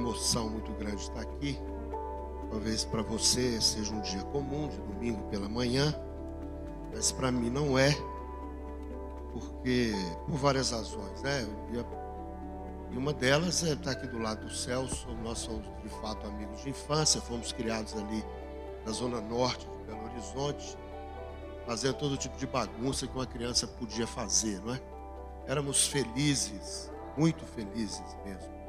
emoção muito grande estar aqui. Talvez para você seja um dia comum, de domingo pela manhã, mas para mim não é, porque por várias razões, né? E uma delas é estar aqui do lado do Celso. Nós somos de fato amigos de infância, fomos criados ali na zona norte de Belo Horizonte, fazendo todo tipo de bagunça que uma criança podia fazer, não é? Éramos felizes, muito felizes mesmo.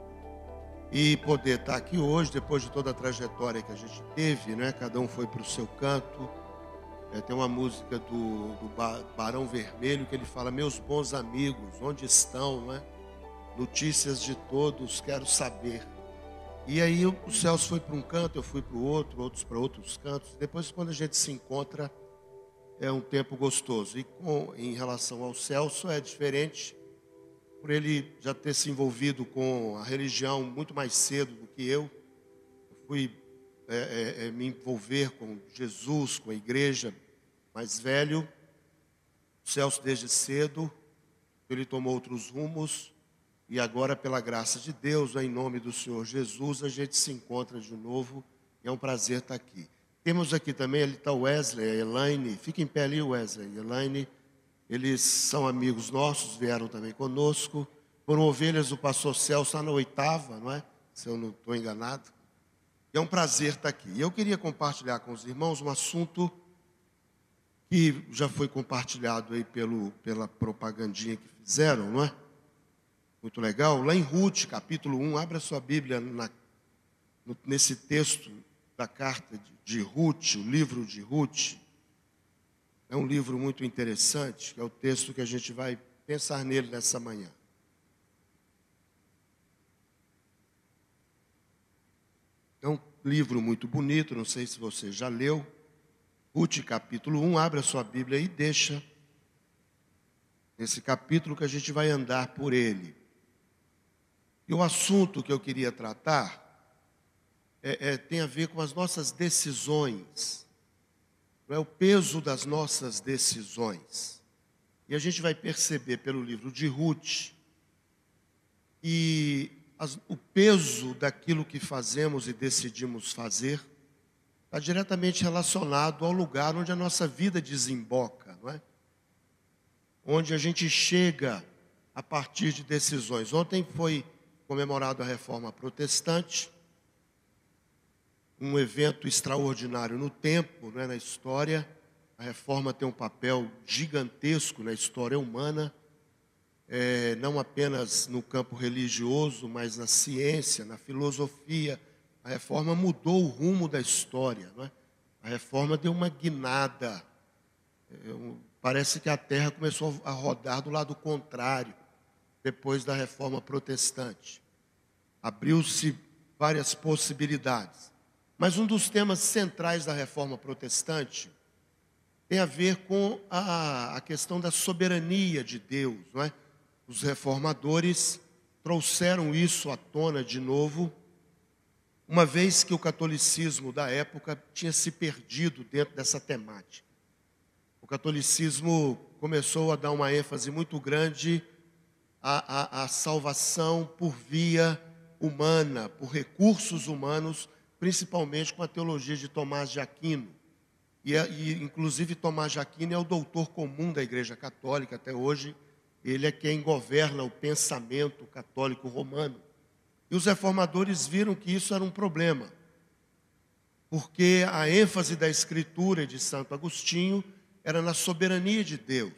E poder estar aqui hoje, depois de toda a trajetória que a gente teve, né? Cada um foi para o seu canto. É, tem uma música do, do Barão Vermelho que ele fala: Meus bons amigos, onde estão, não é? Notícias de todos, quero saber. E aí o Celso foi para um canto, eu fui para o outro, outros para outros cantos. Depois, quando a gente se encontra, é um tempo gostoso. E com, em relação ao Celso, é diferente, por ele já ter se envolvido com a religião muito mais cedo do que eu. eu fui é, é, é, me envolver com Jesus, com a igreja mais velho. O Celso, desde cedo, ele tomou outros rumos. E agora, pela graça de Deus, em nome do Senhor Jesus, a gente se encontra de novo. E é um prazer estar aqui. Temos aqui também, ali está o Wesley, a Elaine. Fica em pé ali, Wesley. Elaine, eles são amigos nossos, vieram também conosco. Foram ovelhas do pastor Celso, está na oitava, não é? Se eu não estou enganado. E é um prazer estar aqui. Eu queria compartilhar com os irmãos um assunto que já foi compartilhado aí pelo, pela propagandinha que fizeram, não é? Muito legal. Lá em Ruth, capítulo 1, abra sua Bíblia na, nesse texto da carta de, de Ruth, o livro de Ruth. É um livro muito interessante, é o texto que a gente vai pensar nele nessa manhã. É um livro muito bonito, não sei se você já leu. Ruth, capítulo 1, abra sua Bíblia e deixa esse capítulo que a gente vai andar por ele. E o assunto que eu queria tratar é, é, tem a ver com as nossas decisões, é o peso das nossas decisões. E a gente vai perceber pelo livro de Ruth e as, o peso daquilo que fazemos e decidimos fazer está diretamente relacionado ao lugar onde a nossa vida desemboca, não é? Onde a gente chega a partir de decisões. Ontem foi comemorado a reforma protestante um evento extraordinário no tempo, né, na história. A reforma tem um papel gigantesco na história humana, é, não apenas no campo religioso, mas na ciência, na filosofia. A reforma mudou o rumo da história. Né? A reforma deu uma guinada. É, parece que a terra começou a rodar do lado contrário, depois da reforma protestante. Abriu-se várias possibilidades. Mas um dos temas centrais da reforma protestante tem a ver com a, a questão da soberania de Deus. Não é? Os reformadores trouxeram isso à tona de novo, uma vez que o catolicismo da época tinha se perdido dentro dessa temática. O catolicismo começou a dar uma ênfase muito grande à, à, à salvação por via humana, por recursos humanos principalmente com a teologia de Tomás de Aquino. E, é, e, inclusive Tomás de Aquino é o doutor comum da Igreja Católica até hoje. Ele é quem governa o pensamento católico romano. E os reformadores viram que isso era um problema, porque a ênfase da Escritura de Santo Agostinho era na soberania de Deus.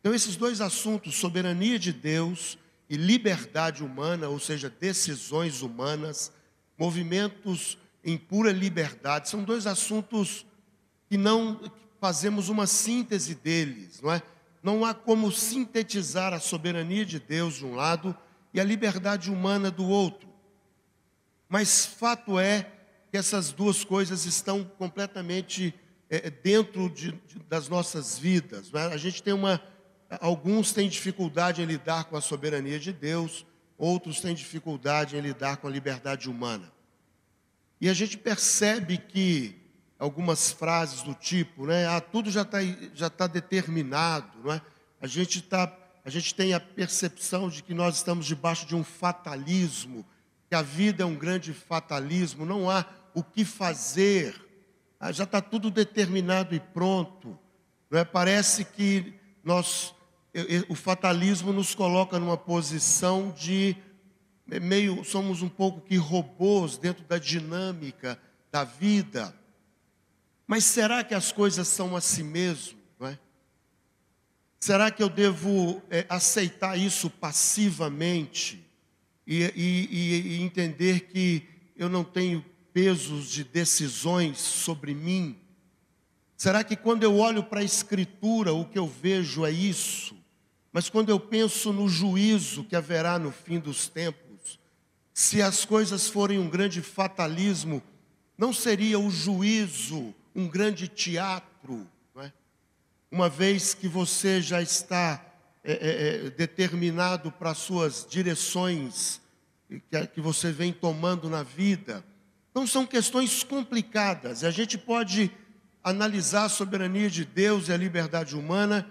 Então, esses dois assuntos, soberania de Deus e liberdade humana, ou seja, decisões humanas, movimentos em pura liberdade. São dois assuntos que não fazemos uma síntese deles, não é? Não há como sintetizar a soberania de Deus de um lado e a liberdade humana do outro. Mas fato é que essas duas coisas estão completamente é, dentro de, de, das nossas vidas. É? A gente tem uma, alguns têm dificuldade em lidar com a soberania de Deus, outros têm dificuldade em lidar com a liberdade humana. E a gente percebe que algumas frases do tipo, né? Ah, tudo já está já tá determinado, não é? A gente está a gente tem a percepção de que nós estamos debaixo de um fatalismo, que a vida é um grande fatalismo, não há o que fazer, ah, já está tudo determinado e pronto. Não é? Parece que nós, o fatalismo nos coloca numa posição de meio, somos um pouco que robôs dentro da dinâmica da vida. Mas será que as coisas são assim mesmo? Será que eu devo é, aceitar isso passivamente e, e, e entender que eu não tenho pesos de decisões sobre mim? Será que quando eu olho para a Escritura, o que eu vejo é isso? Mas quando eu penso no juízo que haverá no fim dos tempos, se as coisas forem um grande fatalismo, não seria o juízo um grande teatro? uma vez que você já está é, é, é determinado para as suas direções que, que você vem tomando na vida. Então são questões complicadas. E a gente pode analisar a soberania de Deus e a liberdade humana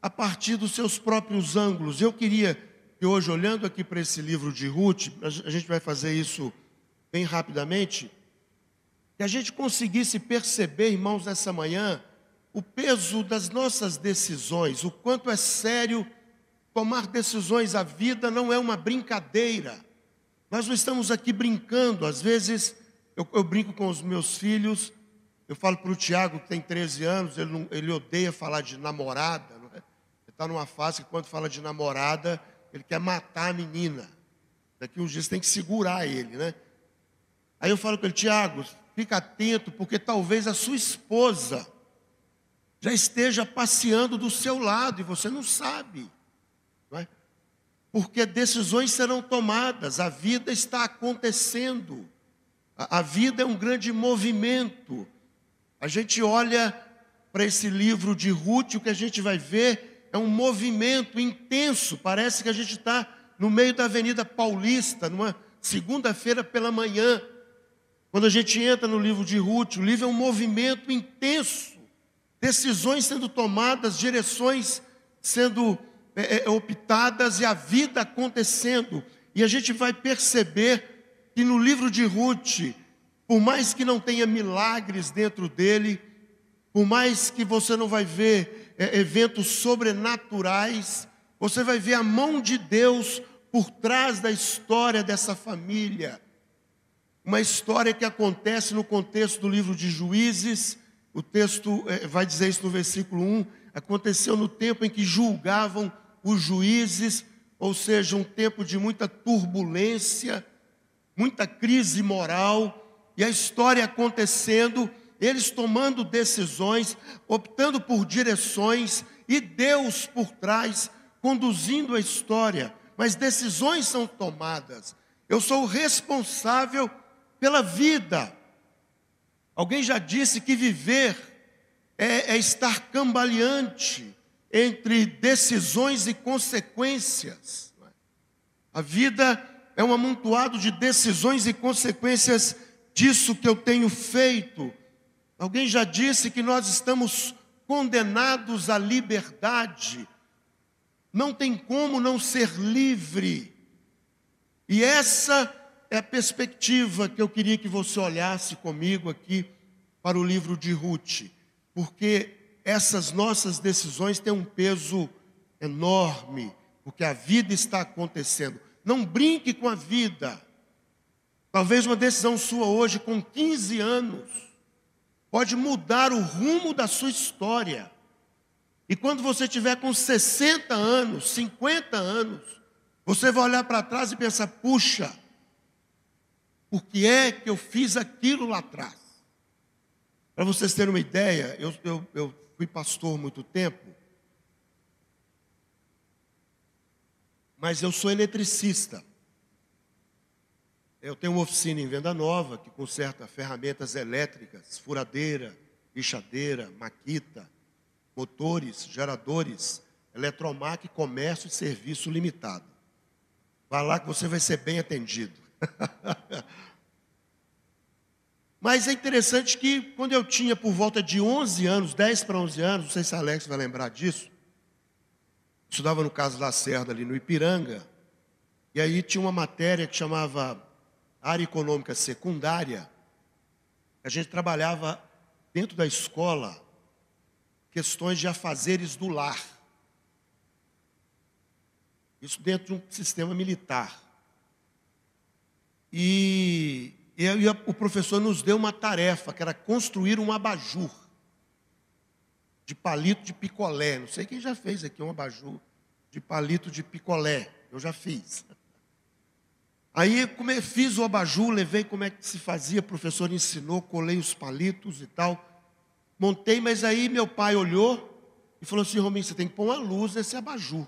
a partir dos seus próprios ângulos. Eu queria que hoje, olhando aqui para esse livro de Ruth, a gente vai fazer isso bem rapidamente, que a gente conseguisse perceber, irmãos, nessa manhã, o peso das nossas decisões, o quanto é sério tomar decisões. A vida não é uma brincadeira. Nós não estamos aqui brincando. Às vezes eu, eu brinco com os meus filhos. Eu falo para o Tiago, que tem 13 anos, ele, não, ele odeia falar de namorada. É? Ele está numa fase que, quando fala de namorada, ele quer matar a menina. Daqui uns dias tem que segurar ele, né? Aí eu falo com ele, Tiago, fica atento, porque talvez a sua esposa já esteja passeando do seu lado e você não sabe. Não é? Porque decisões serão tomadas, a vida está acontecendo. A, a vida é um grande movimento. A gente olha para esse livro de Ruth, o que a gente vai ver é um movimento intenso. Parece que a gente está no meio da Avenida Paulista, numa segunda-feira pela manhã. Quando a gente entra no livro de Ruth, o livro é um movimento intenso decisões sendo tomadas, direções sendo é, é, optadas e a vida acontecendo. E a gente vai perceber que no livro de Ruth, por mais que não tenha milagres dentro dele, por mais que você não vai ver é, eventos sobrenaturais, você vai ver a mão de Deus por trás da história dessa família. Uma história que acontece no contexto do livro de Juízes, o texto é, vai dizer isso no versículo 1. Aconteceu no tempo em que julgavam os juízes, ou seja, um tempo de muita turbulência, muita crise moral, e a história acontecendo, eles tomando decisões, optando por direções, e Deus por trás, conduzindo a história. Mas decisões são tomadas. Eu sou responsável pela vida Alguém já disse que viver é, é estar cambaleante entre decisões e consequências. A vida é um amontoado de decisões e consequências disso que eu tenho feito. Alguém já disse que nós estamos condenados à liberdade. Não tem como não ser livre. E essa é a perspectiva que eu queria que você olhasse comigo aqui para o livro de Ruth, porque essas nossas decisões têm um peso enorme, porque a vida está acontecendo. Não brinque com a vida. Talvez uma decisão sua hoje, com 15 anos, pode mudar o rumo da sua história. E quando você tiver com 60 anos, 50 anos, você vai olhar para trás e pensar: puxa, por que é que eu fiz aquilo lá atrás? Para vocês terem uma ideia, eu, eu, eu fui pastor muito tempo, mas eu sou eletricista. Eu tenho uma oficina em Venda Nova que conserta ferramentas elétricas, furadeira, lixadeira, maquita, motores, geradores, eletromac, comércio e serviço limitado. Vá lá que você vai ser bem atendido. Mas é interessante que quando eu tinha por volta de 11 anos, 10 para 11 anos, não sei se Alex vai lembrar disso, estudava no Caso Lacerda, ali no Ipiranga, e aí tinha uma matéria que chamava Área Econômica Secundária. A gente trabalhava dentro da escola questões de afazeres do lar. Isso dentro de um sistema militar. E, e, o professor nos deu uma tarefa, que era construir um abajur de palito de picolé. Não sei quem já fez aqui um abajur de palito de picolé. Eu já fiz. Aí como fiz o abajur, levei como é que se fazia, o professor ensinou, colei os palitos e tal. Montei, mas aí meu pai olhou e falou assim, Rominho, você tem que pôr uma luz nesse abajur.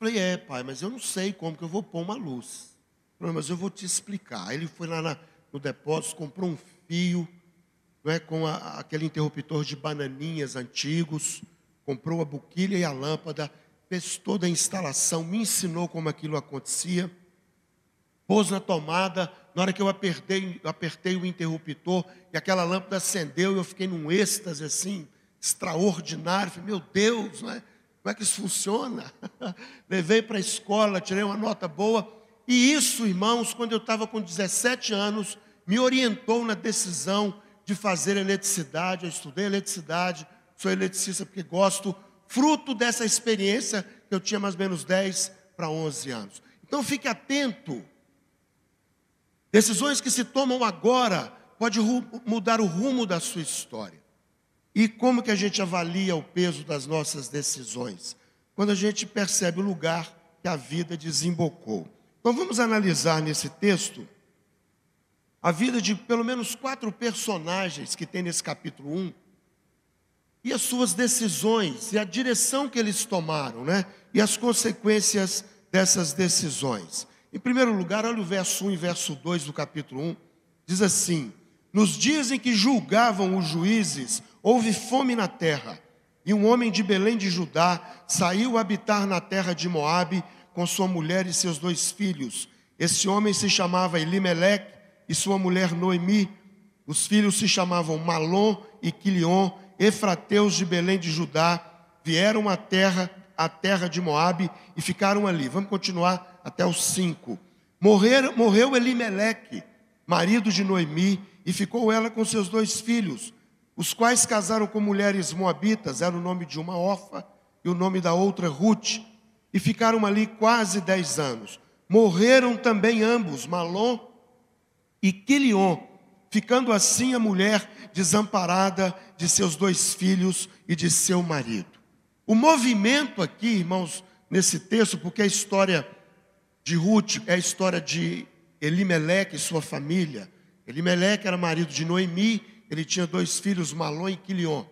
Falei, é pai, mas eu não sei como que eu vou pôr uma luz. Falei, mas eu vou te explicar. Aí ele foi lá na, no depósito, comprou um fio, não é, com a, aquele interruptor de bananinhas antigos, comprou a boquilha e a lâmpada, fez toda a instalação, me ensinou como aquilo acontecia, pôs na tomada, na hora que eu apertei, eu apertei o interruptor e aquela lâmpada acendeu, eu fiquei num êxtase assim, extraordinário, falei, meu Deus, não é? como é que isso funciona? Levei para a escola, tirei uma nota boa, e isso, irmãos, quando eu estava com 17 anos, me orientou na decisão de fazer eletricidade. Eu estudei eletricidade, sou eletricista porque gosto, fruto dessa experiência que eu tinha mais ou menos 10 para 11 anos. Então fique atento. Decisões que se tomam agora pode mudar o rumo da sua história. E como que a gente avalia o peso das nossas decisões? Quando a gente percebe o lugar que a vida desembocou. Então vamos analisar nesse texto a vida de pelo menos quatro personagens que tem nesse capítulo 1 e as suas decisões e a direção que eles tomaram, né? E as consequências dessas decisões. Em primeiro lugar, olha o verso 1 e verso 2 do capítulo 1. Diz assim: Nos dias em que julgavam os juízes, houve fome na terra, e um homem de Belém de Judá saiu habitar na terra de Moabe com sua mulher e seus dois filhos. Esse homem se chamava Elimeleque e sua mulher Noemi. Os filhos se chamavam Malom e Quilion, efrateus de Belém de Judá, vieram à terra, à terra de Moabe e ficaram ali. Vamos continuar até os cinco. Morrer, morreu Elimeleque, marido de Noemi, e ficou ela com seus dois filhos, os quais casaram com mulheres moabitas, era o nome de uma Ofa e o nome da outra Ruth, e ficaram ali quase dez anos. Morreram também ambos, Malom e Quilion, ficando assim a mulher desamparada de seus dois filhos e de seu marido. O movimento aqui, irmãos, nesse texto, porque a história de Ruth é a história de Elimeleque e sua família. Elimeleque era marido de Noemi, ele tinha dois filhos, Malom e Quilion.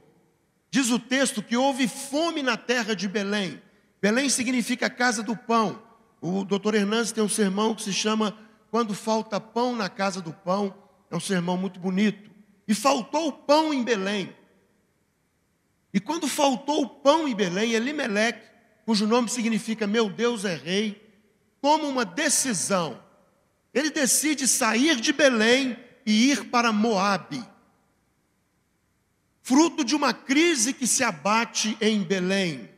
Diz o texto que houve fome na terra de Belém. Belém significa casa do pão. O doutor Hernandes tem um sermão que se chama quando falta pão na casa do pão, é um sermão muito bonito. E faltou o pão em Belém. E quando faltou o pão em Belém, Elimeleque, cujo nome significa meu Deus é rei, toma uma decisão. Ele decide sair de Belém e ir para Moabe. Fruto de uma crise que se abate em Belém.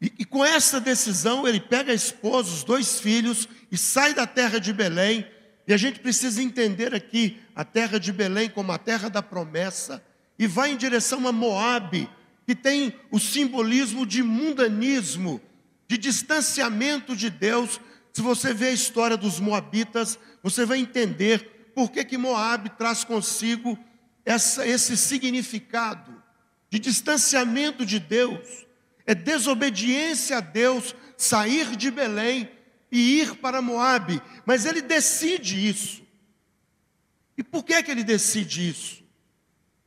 E, e, com essa decisão, ele pega a esposa, os dois filhos e sai da terra de Belém. E a gente precisa entender aqui a terra de Belém como a terra da promessa e vai em direção a Moabe, que tem o simbolismo de mundanismo, de distanciamento de Deus. Se você vê a história dos moabitas, você vai entender por que que Moabe traz consigo essa, esse significado de distanciamento de Deus é desobediência a Deus sair de Belém e ir para Moabe, mas ele decide isso. E por que que ele decide isso?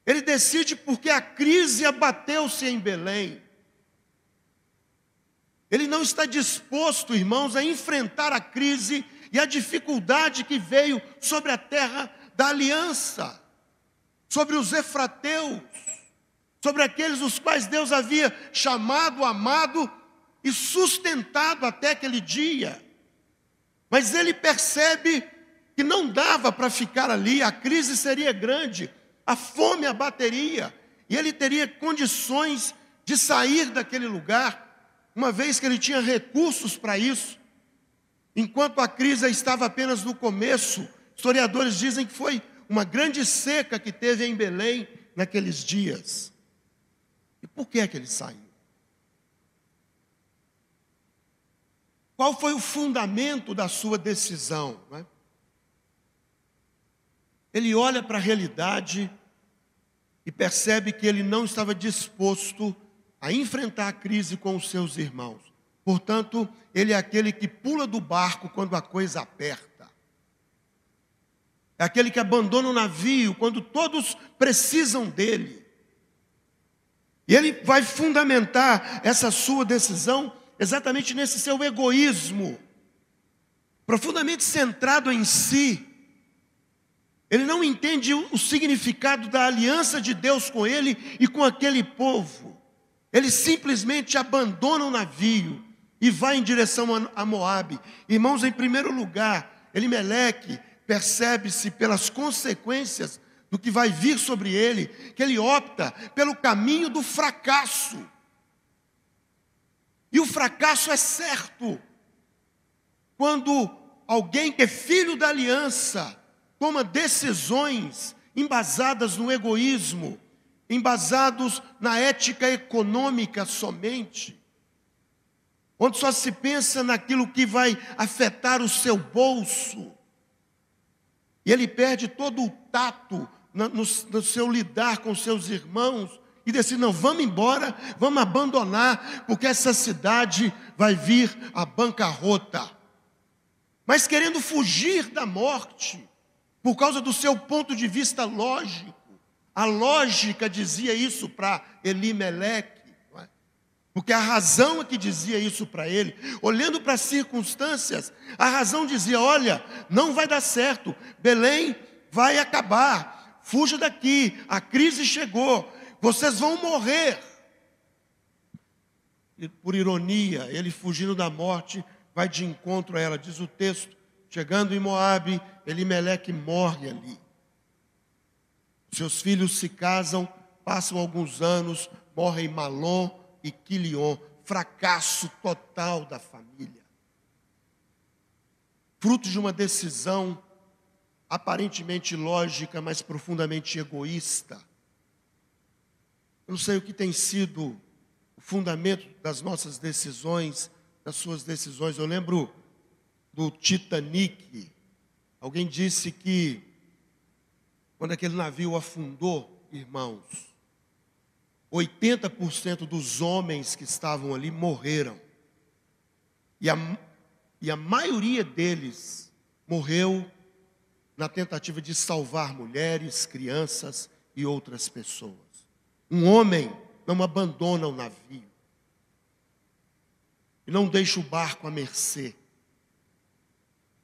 Ele decide porque a crise abateu-se em Belém. Ele não está disposto, irmãos, a enfrentar a crise e a dificuldade que veio sobre a terra da aliança, sobre os efrateus sobre aqueles os quais Deus havia chamado, amado e sustentado até aquele dia. Mas ele percebe que não dava para ficar ali, a crise seria grande, a fome abateria, e ele teria condições de sair daquele lugar, uma vez que ele tinha recursos para isso, enquanto a crise estava apenas no começo. Historiadores dizem que foi uma grande seca que teve em Belém naqueles dias. E por que é que ele saiu? Qual foi o fundamento da sua decisão? É? Ele olha para a realidade e percebe que ele não estava disposto a enfrentar a crise com os seus irmãos. Portanto, ele é aquele que pula do barco quando a coisa aperta. É aquele que abandona o navio quando todos precisam dele. E ele vai fundamentar essa sua decisão exatamente nesse seu egoísmo, profundamente centrado em si. Ele não entende o significado da aliança de Deus com ele e com aquele povo. Ele simplesmente abandona o navio e vai em direção a Moabe. Irmãos, em primeiro lugar, Elimeleque percebe-se pelas consequências do que vai vir sobre ele, que ele opta pelo caminho do fracasso. E o fracasso é certo. Quando alguém que é filho da aliança toma decisões embasadas no egoísmo, embasados na ética econômica somente, onde só se pensa naquilo que vai afetar o seu bolso, e ele perde todo o tato no, no, seu lidar com seus irmãos, e decide: não, vamos embora, vamos abandonar, porque essa cidade vai vir à bancarrota. Mas querendo fugir da morte, por causa do seu ponto de vista lógico. A lógica dizia isso para Elimeleque, é? porque a razão é que dizia isso para ele. Olhando para as circunstâncias, a razão dizia: olha, não vai dar certo, Belém vai acabar, fuja daqui, a crise chegou, vocês vão morrer. E por ironia, ele fugindo da morte, vai de encontro a ela, diz o texto, chegando em Moabe, Elimeleque morre ali. Seus filhos se casam, passam alguns anos, morrem Malom e Quilion, fracasso total da família. Fruto de uma decisão aparentemente lógica, mas profundamente egoísta. Eu sei o que tem sido o fundamento das nossas decisões, das suas decisões. Eu lembro do Titanic, Alguém disse que quando aquele navio afundou, irmãos, 80% dos homens que estavam ali morreram. E a, e a maioria deles morreu na tentativa de salvar mulheres, crianças e outras pessoas. Um homem não abandona o navio e não deixa o barco à mercê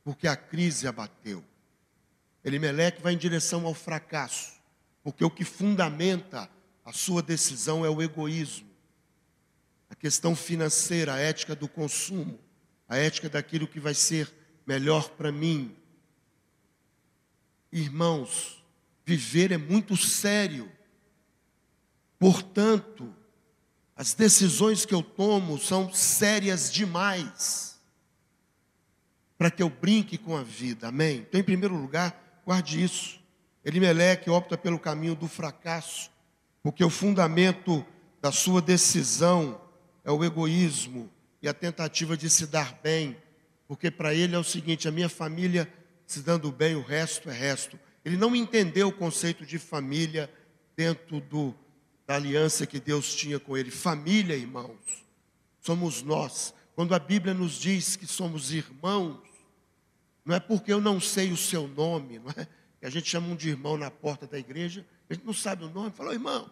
porque a crise abateu. Elimeleque vai em direção ao fracasso, porque o que fundamenta a sua decisão é o egoísmo, a questão financeira, a ética do consumo, a ética daquilo que vai ser melhor para mim. Irmãos, viver é muito sério. Portanto, as decisões que eu tomo são sérias demais para que eu brinque com a vida. Amém? Então, em primeiro lugar, guarde isso. Elimeleque opta pelo caminho do fracasso, porque o fundamento da sua decisão é o egoísmo e a tentativa de se dar bem, porque para ele é o seguinte: a minha família se dando bem, o resto é resto. Ele não entendeu o conceito de família dentro do, da aliança que Deus tinha com ele. Família, irmãos, somos nós. Quando a Bíblia nos diz que somos irmãos, não é porque eu não sei o seu nome, não é? Que a gente chama um de irmão na porta da igreja, a gente não sabe o nome, fala, irmão,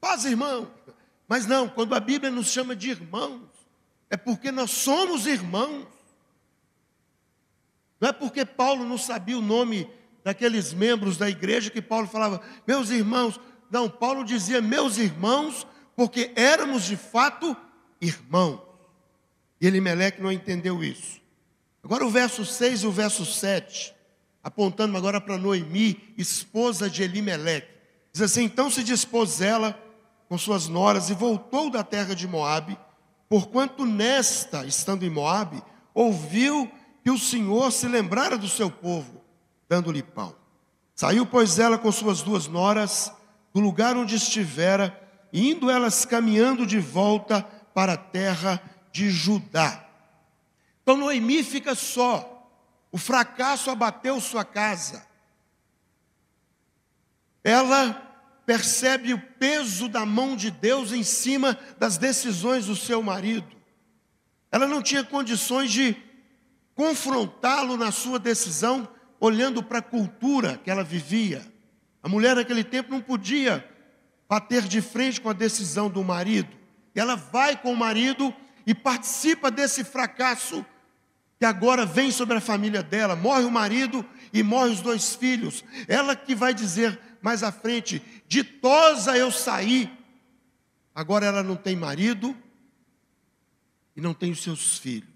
paz, irmão. Mas não, quando a Bíblia nos chama de irmãos, é porque nós somos irmãos. Não é porque Paulo não sabia o nome daqueles membros da igreja que Paulo falava, meus irmãos. Não, Paulo dizia meus irmãos, porque éramos de fato irmãos. E Elimeleque não entendeu isso. Agora o verso 6 e o verso 7, apontando agora para Noemi, esposa de Elimeleque. Diz assim: Então se dispôs ela com suas noras e voltou da terra de Moabe, porquanto nesta, estando em Moabe, ouviu que o Senhor se lembrara do seu povo, dando-lhe pão. Saiu, pois, ela com suas duas noras do lugar onde estivera, indo elas caminhando de volta para a terra de Judá. Então Noemi fica só. O fracasso abateu sua casa. Ela percebe o peso da mão de Deus em cima das decisões do seu marido. Ela não tinha condições de confrontá-lo na sua decisão, olhando para a cultura que ela vivia. A mulher naquele tempo não podia bater de frente com a decisão do marido. Ela vai com o marido e participa desse fracasso que agora vem sobre a família dela. Morre o marido e morre os dois filhos. Ela que vai dizer mais à frente: ditosa eu saí. Agora ela não tem marido e não tem os seus filhos.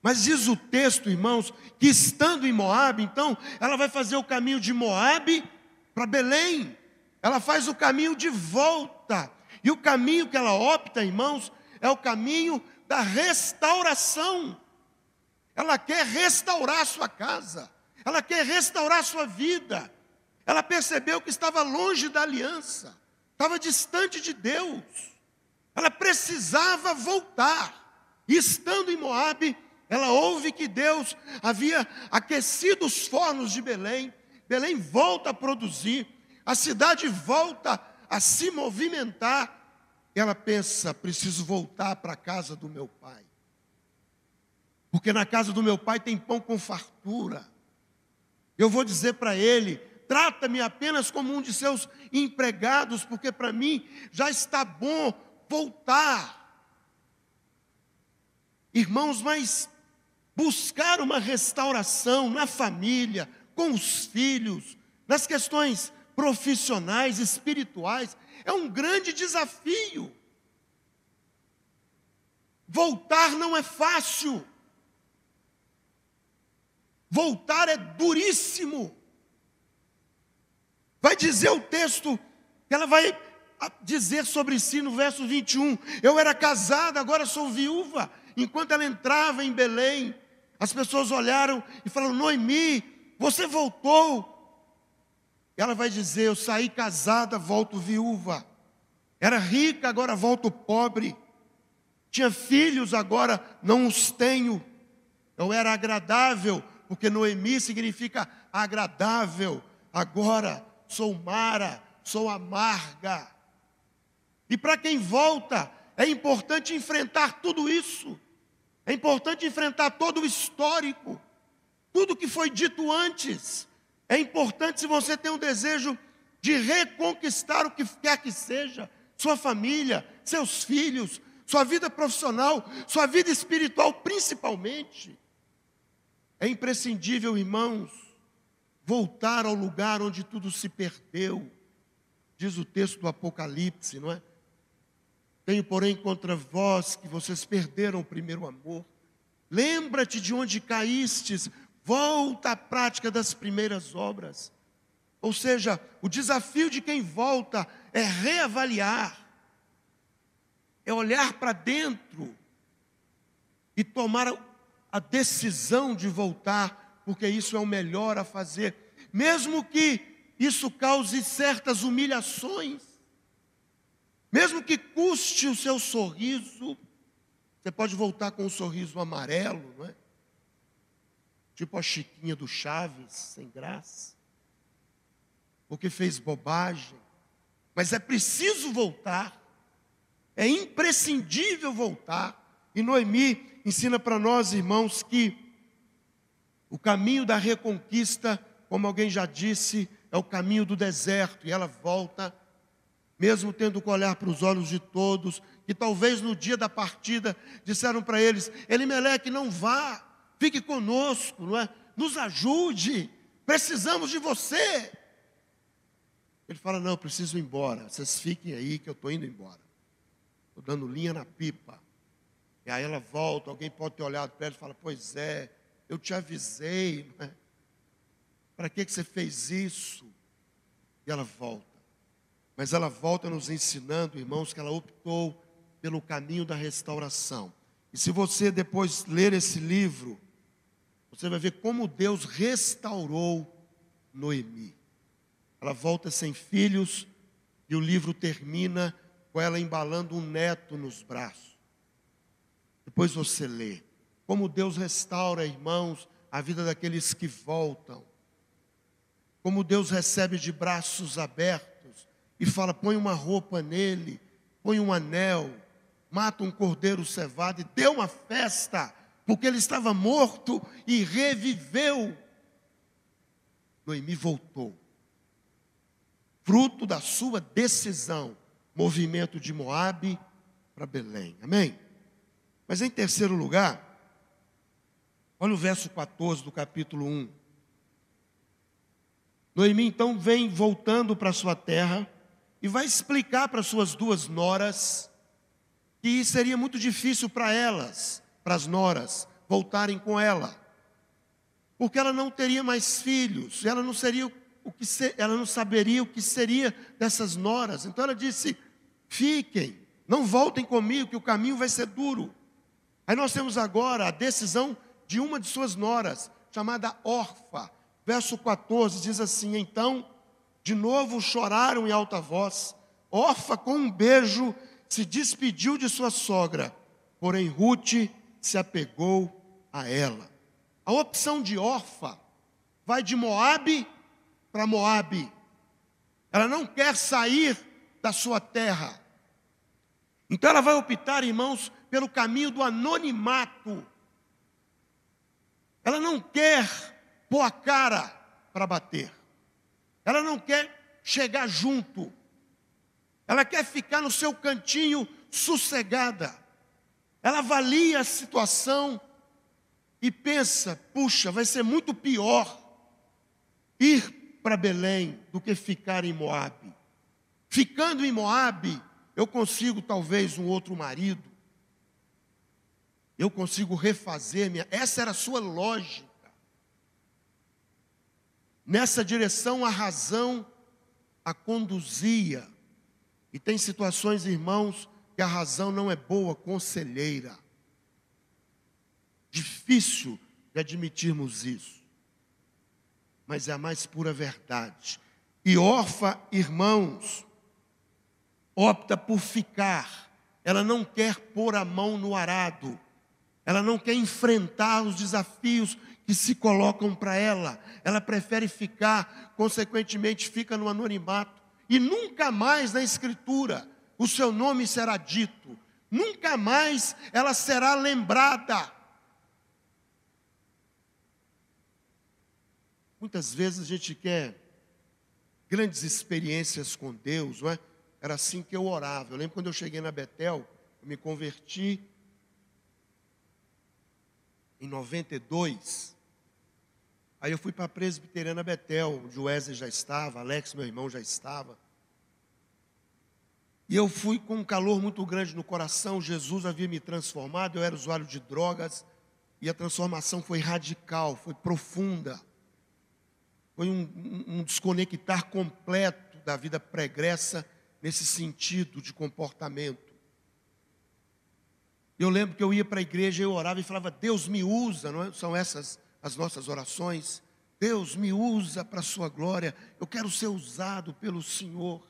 Mas diz o texto, irmãos, que estando em Moabe, então, ela vai fazer o caminho de Moabe para Belém. Ela faz o caminho de volta. E o caminho que ela opta, irmãos, é o caminho da restauração. Ela quer restaurar a sua casa. Ela quer restaurar a sua vida. Ela percebeu que estava longe da aliança, estava distante de Deus. Ela precisava voltar. E estando em Moabe, ela ouve que Deus havia aquecido os fornos de Belém. Belém volta a produzir, a cidade volta a se movimentar. Ela pensa: preciso voltar para a casa do meu pai. Porque na casa do meu pai tem pão com fartura. Eu vou dizer para ele: trata-me apenas como um de seus empregados, porque para mim já está bom voltar. Irmãos, mas buscar uma restauração na família, com os filhos, nas questões profissionais, espirituais, é um grande desafio. Voltar não é fácil. Voltar é duríssimo. Vai dizer o texto, ela vai dizer sobre si no verso 21. Eu era casada, agora sou viúva. Enquanto ela entrava em Belém, as pessoas olharam e falaram: Noemi, você voltou. Ela vai dizer: Eu saí casada, volto viúva. Era rica, agora volto pobre. Tinha filhos, agora não os tenho. Eu era agradável, porque Noemi significa agradável. Agora sou Mara, sou amarga. E para quem volta, é importante enfrentar tudo isso. É importante enfrentar todo o histórico, tudo que foi dito antes. É importante se você tem um desejo de reconquistar o que quer que seja, sua família, seus filhos, sua vida profissional, sua vida espiritual principalmente. É imprescindível, irmãos, voltar ao lugar onde tudo se perdeu. Diz o texto do Apocalipse, não é? Tenho, porém, contra vós que vocês perderam o primeiro amor. Lembra-te de onde caístes, volta à prática das primeiras obras. Ou seja, o desafio de quem volta é reavaliar, é olhar para dentro e tomar a decisão de voltar porque isso é o melhor a fazer, mesmo que isso cause certas humilhações, mesmo que custe o seu sorriso, você pode voltar com um sorriso amarelo, não é? Tipo a Chiquinha do Chaves, sem graça, porque fez bobagem, mas é preciso voltar, é imprescindível voltar. E Noemi ensina para nós, irmãos, que o caminho da reconquista, como alguém já disse, é o caminho do deserto, e ela volta, mesmo tendo que olhar para os olhos de todos, que talvez no dia da partida disseram para eles: Elimeleque, não vá, fique conosco, não é? nos ajude, precisamos de você. Ele fala: Não, preciso ir embora, vocês fiquem aí que eu estou indo embora. Estou dando linha na pipa. E aí ela volta, alguém pode ter olhado para ela e fala: Pois é, eu te avisei, é? Para que, que você fez isso? E ela volta. Mas ela volta nos ensinando, irmãos, que ela optou pelo caminho da restauração. E se você depois ler esse livro, você vai ver como Deus restaurou Noemi. Ela volta sem filhos e o livro termina com ela embalando um neto nos braços. Depois você lê como Deus restaura, irmãos, a vida daqueles que voltam. Como Deus recebe de braços abertos e fala: põe uma roupa nele, põe um anel, mata um cordeiro cevado e deu uma festa, porque ele estava morto e reviveu. Noemi voltou, fruto da sua decisão, movimento de Moabe para Belém. Amém? Mas em terceiro lugar, olha o verso 14 do capítulo 1. Noemi então vem voltando para sua terra e vai explicar para suas duas noras que seria muito difícil para elas, para as noras, voltarem com ela. Porque ela não teria mais filhos, ela não seria o que ser, ela não saberia o que seria dessas noras. Então ela disse: "Fiquem, não voltem comigo, que o caminho vai ser duro". Aí nós temos agora a decisão de uma de suas noras, chamada Orfa. Verso 14 diz assim: Então, de novo choraram em alta voz. Orfa, com um beijo, se despediu de sua sogra, porém Ruth se apegou a ela. A opção de Orfa vai de Moabe para Moabe. Ela não quer sair da sua terra. Então ela vai optar, irmãos, pelo caminho do anonimato. Ela não quer pôr a cara para bater. Ela não quer chegar junto. Ela quer ficar no seu cantinho sossegada. Ela avalia a situação e pensa: puxa, vai ser muito pior ir para Belém do que ficar em Moabe. Ficando em Moabe, eu consigo talvez um outro marido. Eu consigo refazer minha. Essa era a sua lógica. Nessa direção a razão a conduzia. E tem situações, irmãos, que a razão não é boa conselheira. Difícil de admitirmos isso. Mas é a mais pura verdade. E órfã, irmãos, opta por ficar. Ela não quer pôr a mão no arado. Ela não quer enfrentar os desafios que se colocam para ela. Ela prefere ficar, consequentemente, fica no anonimato. E nunca mais na Escritura o seu nome será dito. Nunca mais ela será lembrada. Muitas vezes a gente quer grandes experiências com Deus, não é? Era assim que eu orava. Eu lembro quando eu cheguei na Betel, eu me converti em 92. Aí eu fui para a presbiteriana Betel, onde o Wesley já estava, Alex, meu irmão, já estava. E eu fui com um calor muito grande no coração, Jesus havia me transformado, eu era usuário de drogas, e a transformação foi radical, foi profunda. Foi um, um, desconectar completo da vida pregressa nesse sentido de comportamento. Eu lembro que eu ia para a igreja, eu orava e falava, Deus me usa, não é? são essas as nossas orações. Deus me usa para a sua glória. Eu quero ser usado pelo Senhor.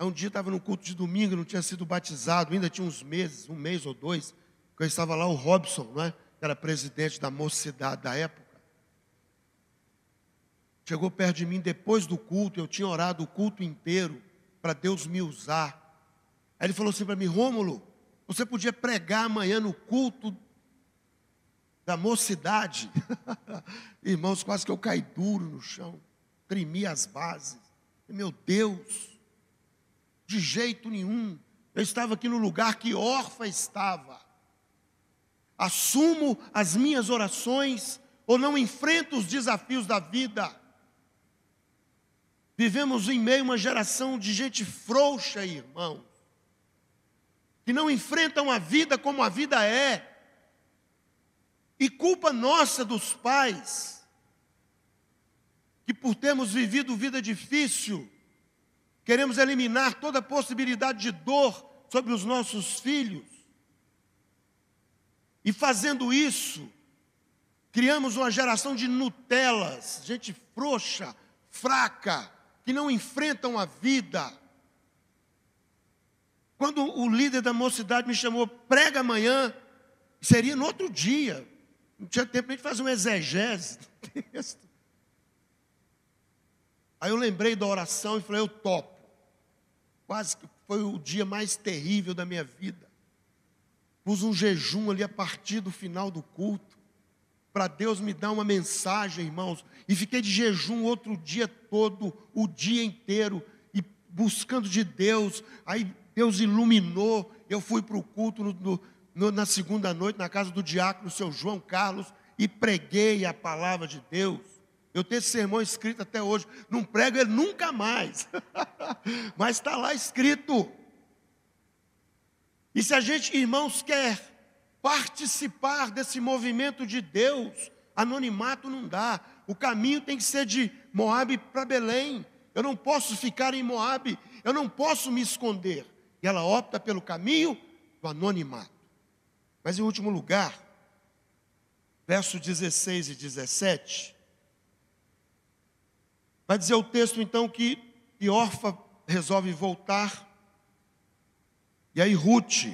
Um dia estava no culto de domingo, não tinha sido batizado, ainda tinha uns meses, um mês ou dois, que eu estava lá, o Robson, não é? que era presidente da mocidade da época. Chegou perto de mim depois do culto, eu tinha orado o culto inteiro para Deus me usar. Aí ele falou assim para mim: Rômulo, você podia pregar amanhã no culto da mocidade. Irmãos, quase que eu caí duro no chão, tremi as bases. Meu Deus, de jeito nenhum. Eu estava aqui no lugar que órfã estava. Assumo as minhas orações ou não enfrento os desafios da vida. Vivemos em meio a uma geração de gente frouxa, irmão, que não enfrentam a vida como a vida é. E culpa nossa dos pais, que por termos vivido vida difícil, queremos eliminar toda possibilidade de dor sobre os nossos filhos. E fazendo isso, criamos uma geração de Nutelas, gente frouxa, fraca, que não enfrentam a vida. Quando o líder da mocidade me chamou, prega amanhã, seria no outro dia. Não tinha tempo nem de fazer um exegese do texto. Aí eu lembrei da oração e falei, eu topo. Quase que foi o dia mais terrível da minha vida. Pus um jejum ali a partir do final do culto, para Deus me dar uma mensagem, irmãos. E fiquei de jejum outro dia todo, o dia inteiro, e buscando de Deus. Aí Deus iluminou. Eu fui para o culto no, no, na segunda noite, na casa do diácono, seu João Carlos, e preguei a palavra de Deus. Eu tenho esse sermão escrito até hoje. Não prego ele nunca mais. Mas está lá escrito. E se a gente, irmãos, quer participar desse movimento de Deus, anonimato não dá. O caminho tem que ser de Moabe para Belém. Eu não posso ficar em Moabe, eu não posso me esconder. E ela opta pelo caminho do anonimato. Mas em último lugar, verso 16 e 17, Vai dizer o texto então que Orfa resolve voltar. E aí Ruth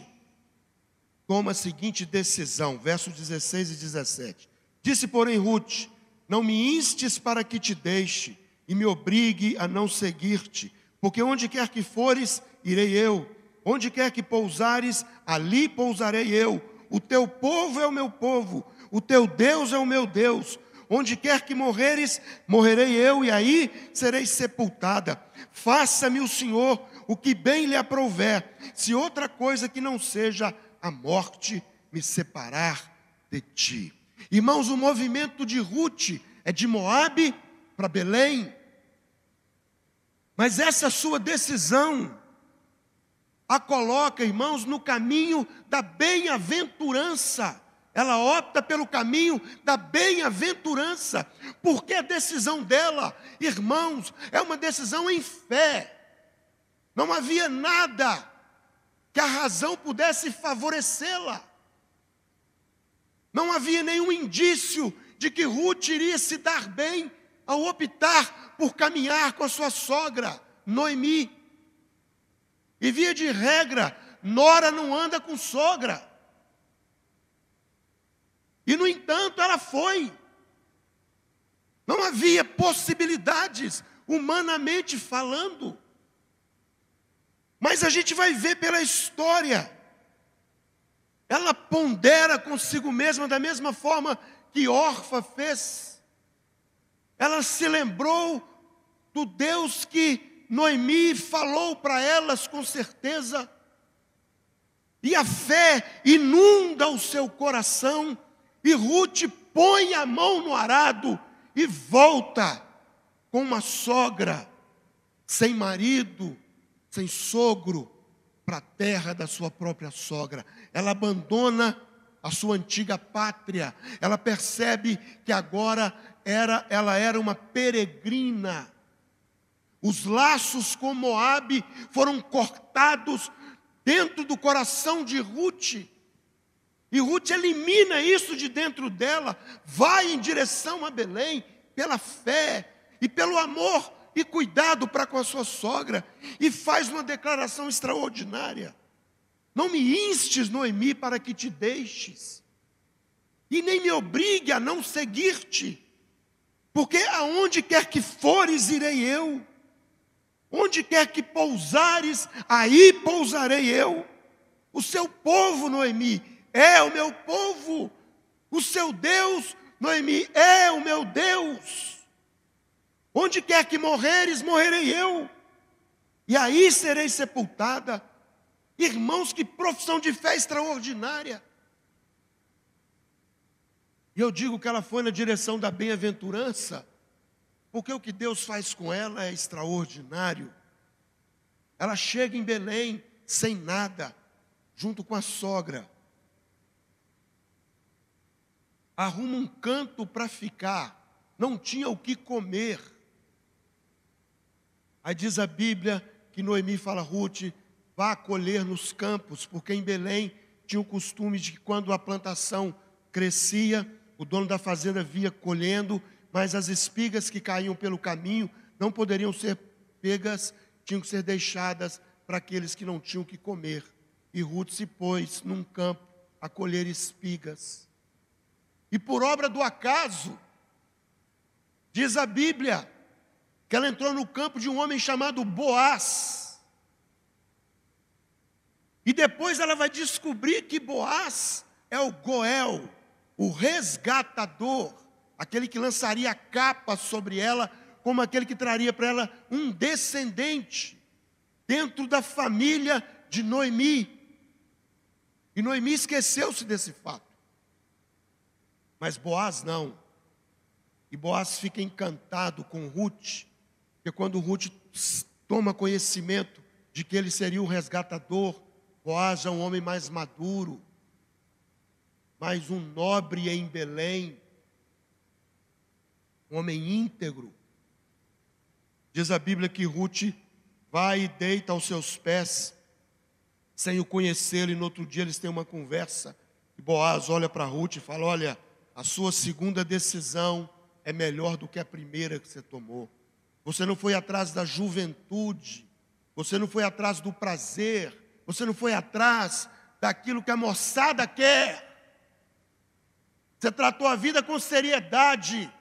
toma a seguinte decisão, versos 16 e 17. Disse, porém, Ruth: Não me instes para que te deixe e me obrigue a não seguir-te, porque onde quer que fores, irei eu. Onde quer que pousares, ali pousarei eu. O teu povo é o meu povo, o teu Deus é o meu Deus onde quer que morreres, morrerei eu, e aí serei sepultada. Faça-me o Senhor o que bem lhe aprouver, se outra coisa que não seja a morte me separar de ti. Irmãos, o movimento de Ruth é de Moabe para Belém. Mas essa sua decisão a coloca, irmãos, no caminho da bem-aventurança ela opta pelo caminho da bem-aventurança, porque a decisão dela, irmãos, é uma decisão em fé. Não havia nada que a razão pudesse favorecê-la. Não havia nenhum indício de que Ruth iria se dar bem ao optar por caminhar com a sua sogra, Noemi. E via de regra, nora não anda com sogra. E, no entanto, ela foi. Não havia possibilidades, humanamente falando. Mas a gente vai ver pela história. Ela pondera consigo mesma da mesma forma que Orfa fez. Ela se lembrou do Deus que Noemi falou para elas com certeza. E a fé inunda o seu coração e Ruth põe a mão no arado e volta com uma sogra, sem marido, sem sogro, para a terra da sua própria sogra. Ela abandona a sua antiga pátria. Ela percebe que agora era, ela era uma peregrina. Os laços com Moabe foram cortados dentro do coração de Ruth. E Ruth elimina isso de dentro dela, vai em direção a Belém, pela fé e pelo amor e cuidado para com a sua sogra, e faz uma declaração extraordinária: Não me instes, Noemi, para que te deixes, e nem me obrigue a não seguir-te, porque aonde quer que fores, irei eu, onde quer que pousares, aí pousarei eu. O seu povo, Noemi, é o meu povo. O seu Deus, Noemi, é o meu Deus. Onde quer que morreres, morrerei eu. E aí serei sepultada. Irmãos, que profissão de fé extraordinária. E eu digo que ela foi na direção da bem-aventurança, porque o que Deus faz com ela é extraordinário. Ela chega em Belém sem nada, junto com a sogra. Arruma um canto para ficar, não tinha o que comer. Aí diz a Bíblia que Noemi fala, Ruth, vá colher nos campos, porque em Belém tinha o costume de que quando a plantação crescia, o dono da fazenda via colhendo, mas as espigas que caíam pelo caminho não poderiam ser pegas, tinham que ser deixadas para aqueles que não tinham que comer. E Ruth se pôs num campo a colher espigas. E por obra do acaso, diz a Bíblia, que ela entrou no campo de um homem chamado Boaz. E depois ela vai descobrir que Boaz é o Goel, o resgatador, aquele que lançaria a capa sobre ela, como aquele que traria para ela um descendente dentro da família de Noemi. E Noemi esqueceu-se desse fato. Mas Boaz não. E Boaz fica encantado com Ruth, porque quando Ruth toma conhecimento de que ele seria o resgatador, Boaz é um homem mais maduro, mais um nobre em Belém, um homem íntegro. Diz a Bíblia que Ruth vai e deita aos seus pés, sem o conhecê-lo, e no outro dia eles têm uma conversa. E Boaz olha para Ruth e fala: Olha, a sua segunda decisão é melhor do que a primeira que você tomou. Você não foi atrás da juventude, você não foi atrás do prazer, você não foi atrás daquilo que a moçada quer. Você tratou a vida com seriedade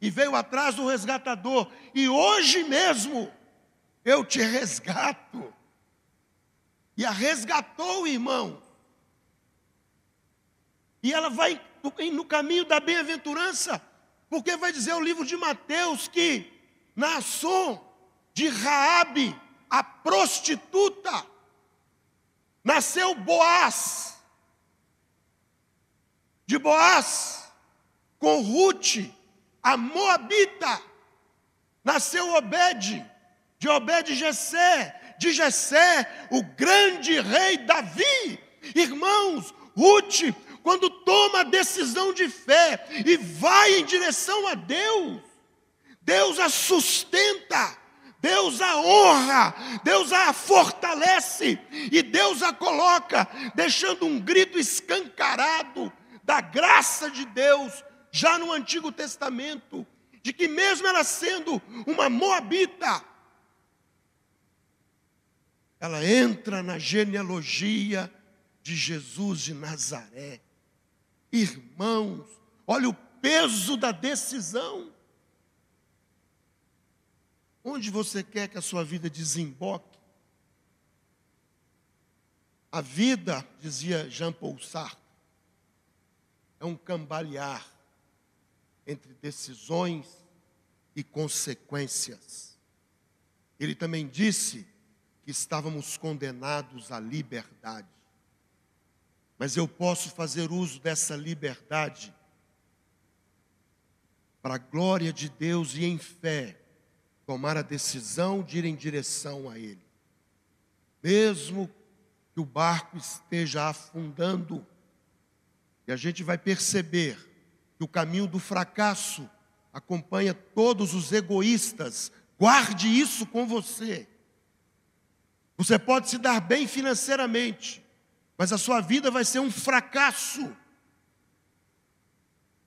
e veio atrás do resgatador. E hoje mesmo eu te resgato. E a resgatou, irmão. E ela vai no caminho da bem-aventurança, porque vai dizer o livro de Mateus que na ação de Raabe, a prostituta, nasceu Boaz. De Boaz com Ruth, a Moabita, nasceu Obed, de Obed Jessé, de Jessé, o grande rei Davi. Irmãos, Ruth quando toma a decisão de fé e vai em direção a Deus, Deus a sustenta, Deus a honra, Deus a fortalece e Deus a coloca, deixando um grito escancarado da graça de Deus, já no Antigo Testamento, de que mesmo ela sendo uma moabita, ela entra na genealogia de Jesus de Nazaré. Irmãos, olha o peso da decisão. Onde você quer que a sua vida desemboque? A vida, dizia Jean Paul Sartre, é um cambalear entre decisões e consequências. Ele também disse que estávamos condenados à liberdade mas eu posso fazer uso dessa liberdade para a glória de Deus e em fé tomar a decisão de ir em direção a Ele. Mesmo que o barco esteja afundando, e a gente vai perceber que o caminho do fracasso acompanha todos os egoístas, guarde isso com você. Você pode se dar bem financeiramente, mas a sua vida vai ser um fracasso,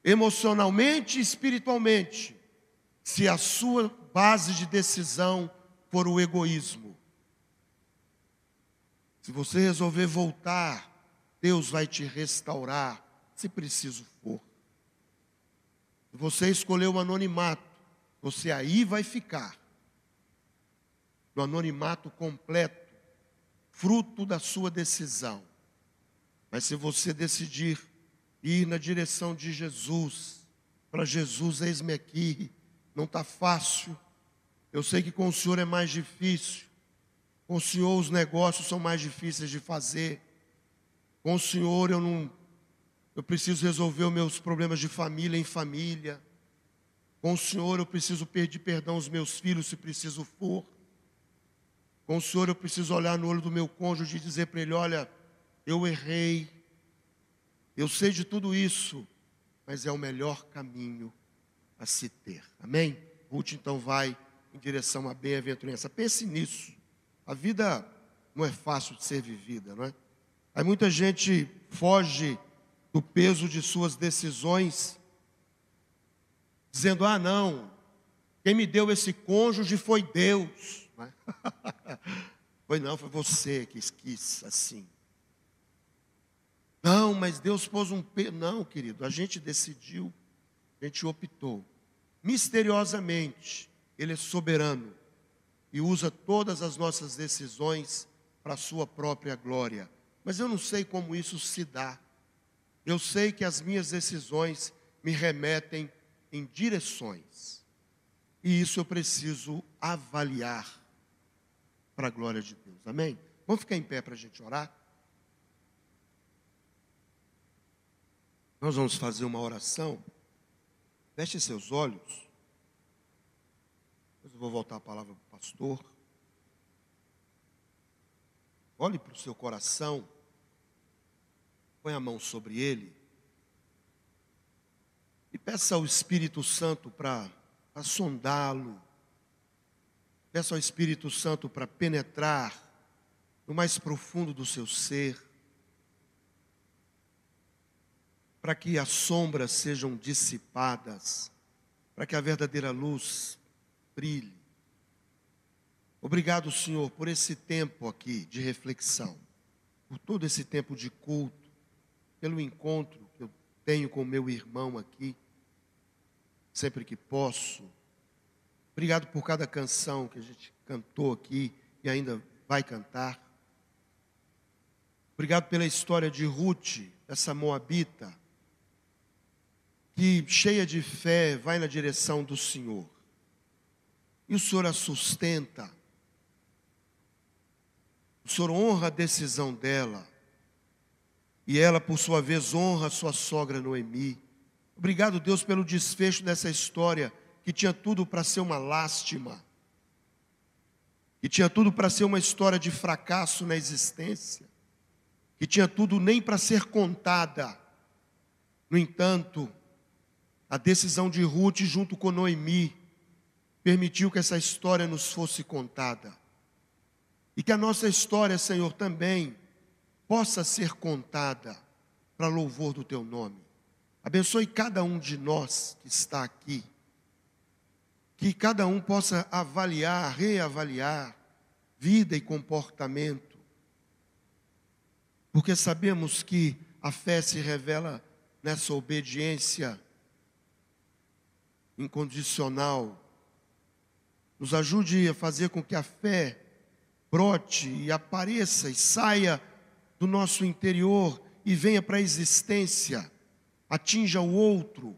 emocionalmente e espiritualmente, se a sua base de decisão for o egoísmo. Se você resolver voltar, Deus vai te restaurar, se preciso for. Se você escolher o anonimato, você aí vai ficar. No anonimato completo, fruto da sua decisão. Mas se você decidir ir na direção de Jesus, para Jesus, eis-me aqui, não está fácil. Eu sei que com o Senhor é mais difícil. Com o Senhor os negócios são mais difíceis de fazer. Com o Senhor eu não eu preciso resolver os meus problemas de família em família. Com o Senhor eu preciso pedir perdão aos meus filhos se preciso for. Com o Senhor eu preciso olhar no olho do meu cônjuge e dizer para ele: olha, eu errei, eu sei de tudo isso, mas é o melhor caminho a se ter. Amém? Ruth então vai em direção à bem-aventurança. Pense nisso. A vida não é fácil de ser vivida, não é? Aí muita gente foge do peso de suas decisões, dizendo: ah, não, quem me deu esse cônjuge foi Deus. Não é? foi não, foi você que quis assim. Não, mas Deus pôs um peso. Não, querido, a gente decidiu, a gente optou. Misteriosamente, Ele é soberano e usa todas as nossas decisões para a Sua própria glória. Mas eu não sei como isso se dá. Eu sei que as minhas decisões me remetem em direções. E isso eu preciso avaliar para a glória de Deus. Amém? Vamos ficar em pé para a gente orar? Nós vamos fazer uma oração. Feche seus olhos. Depois eu vou voltar a palavra para o pastor. Olhe para o seu coração. Põe a mão sobre ele. E peça ao Espírito Santo para sondá-lo. Peça ao Espírito Santo para penetrar no mais profundo do seu ser para que as sombras sejam dissipadas, para que a verdadeira luz brilhe. Obrigado, Senhor, por esse tempo aqui de reflexão, por todo esse tempo de culto, pelo encontro que eu tenho com meu irmão aqui, sempre que posso. Obrigado por cada canção que a gente cantou aqui e ainda vai cantar. Obrigado pela história de Ruth, essa moabita, que, cheia de fé, vai na direção do Senhor. E o Senhor a sustenta. O Senhor honra a decisão dela. E ela, por sua vez, honra a sua sogra Noemi. Obrigado, Deus, pelo desfecho dessa história que tinha tudo para ser uma lástima. Que tinha tudo para ser uma história de fracasso na existência. Que tinha tudo nem para ser contada. No entanto, a decisão de Ruth, junto com Noemi, permitiu que essa história nos fosse contada. E que a nossa história, Senhor, também possa ser contada para louvor do Teu nome. Abençoe cada um de nós que está aqui. Que cada um possa avaliar, reavaliar vida e comportamento. Porque sabemos que a fé se revela nessa obediência incondicional. Nos ajude a fazer com que a fé brote e apareça e saia do nosso interior e venha para a existência, atinja o outro.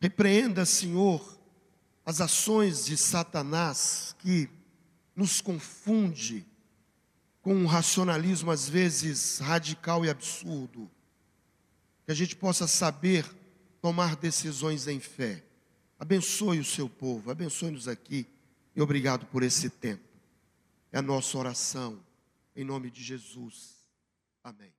Repreenda, Senhor, as ações de Satanás que nos confunde com um racionalismo às vezes radical e absurdo. Que a gente possa saber tomar decisões em fé. Abençoe o seu povo, abençoe-nos aqui e obrigado por esse tempo. É a nossa oração, em nome de Jesus. Amém.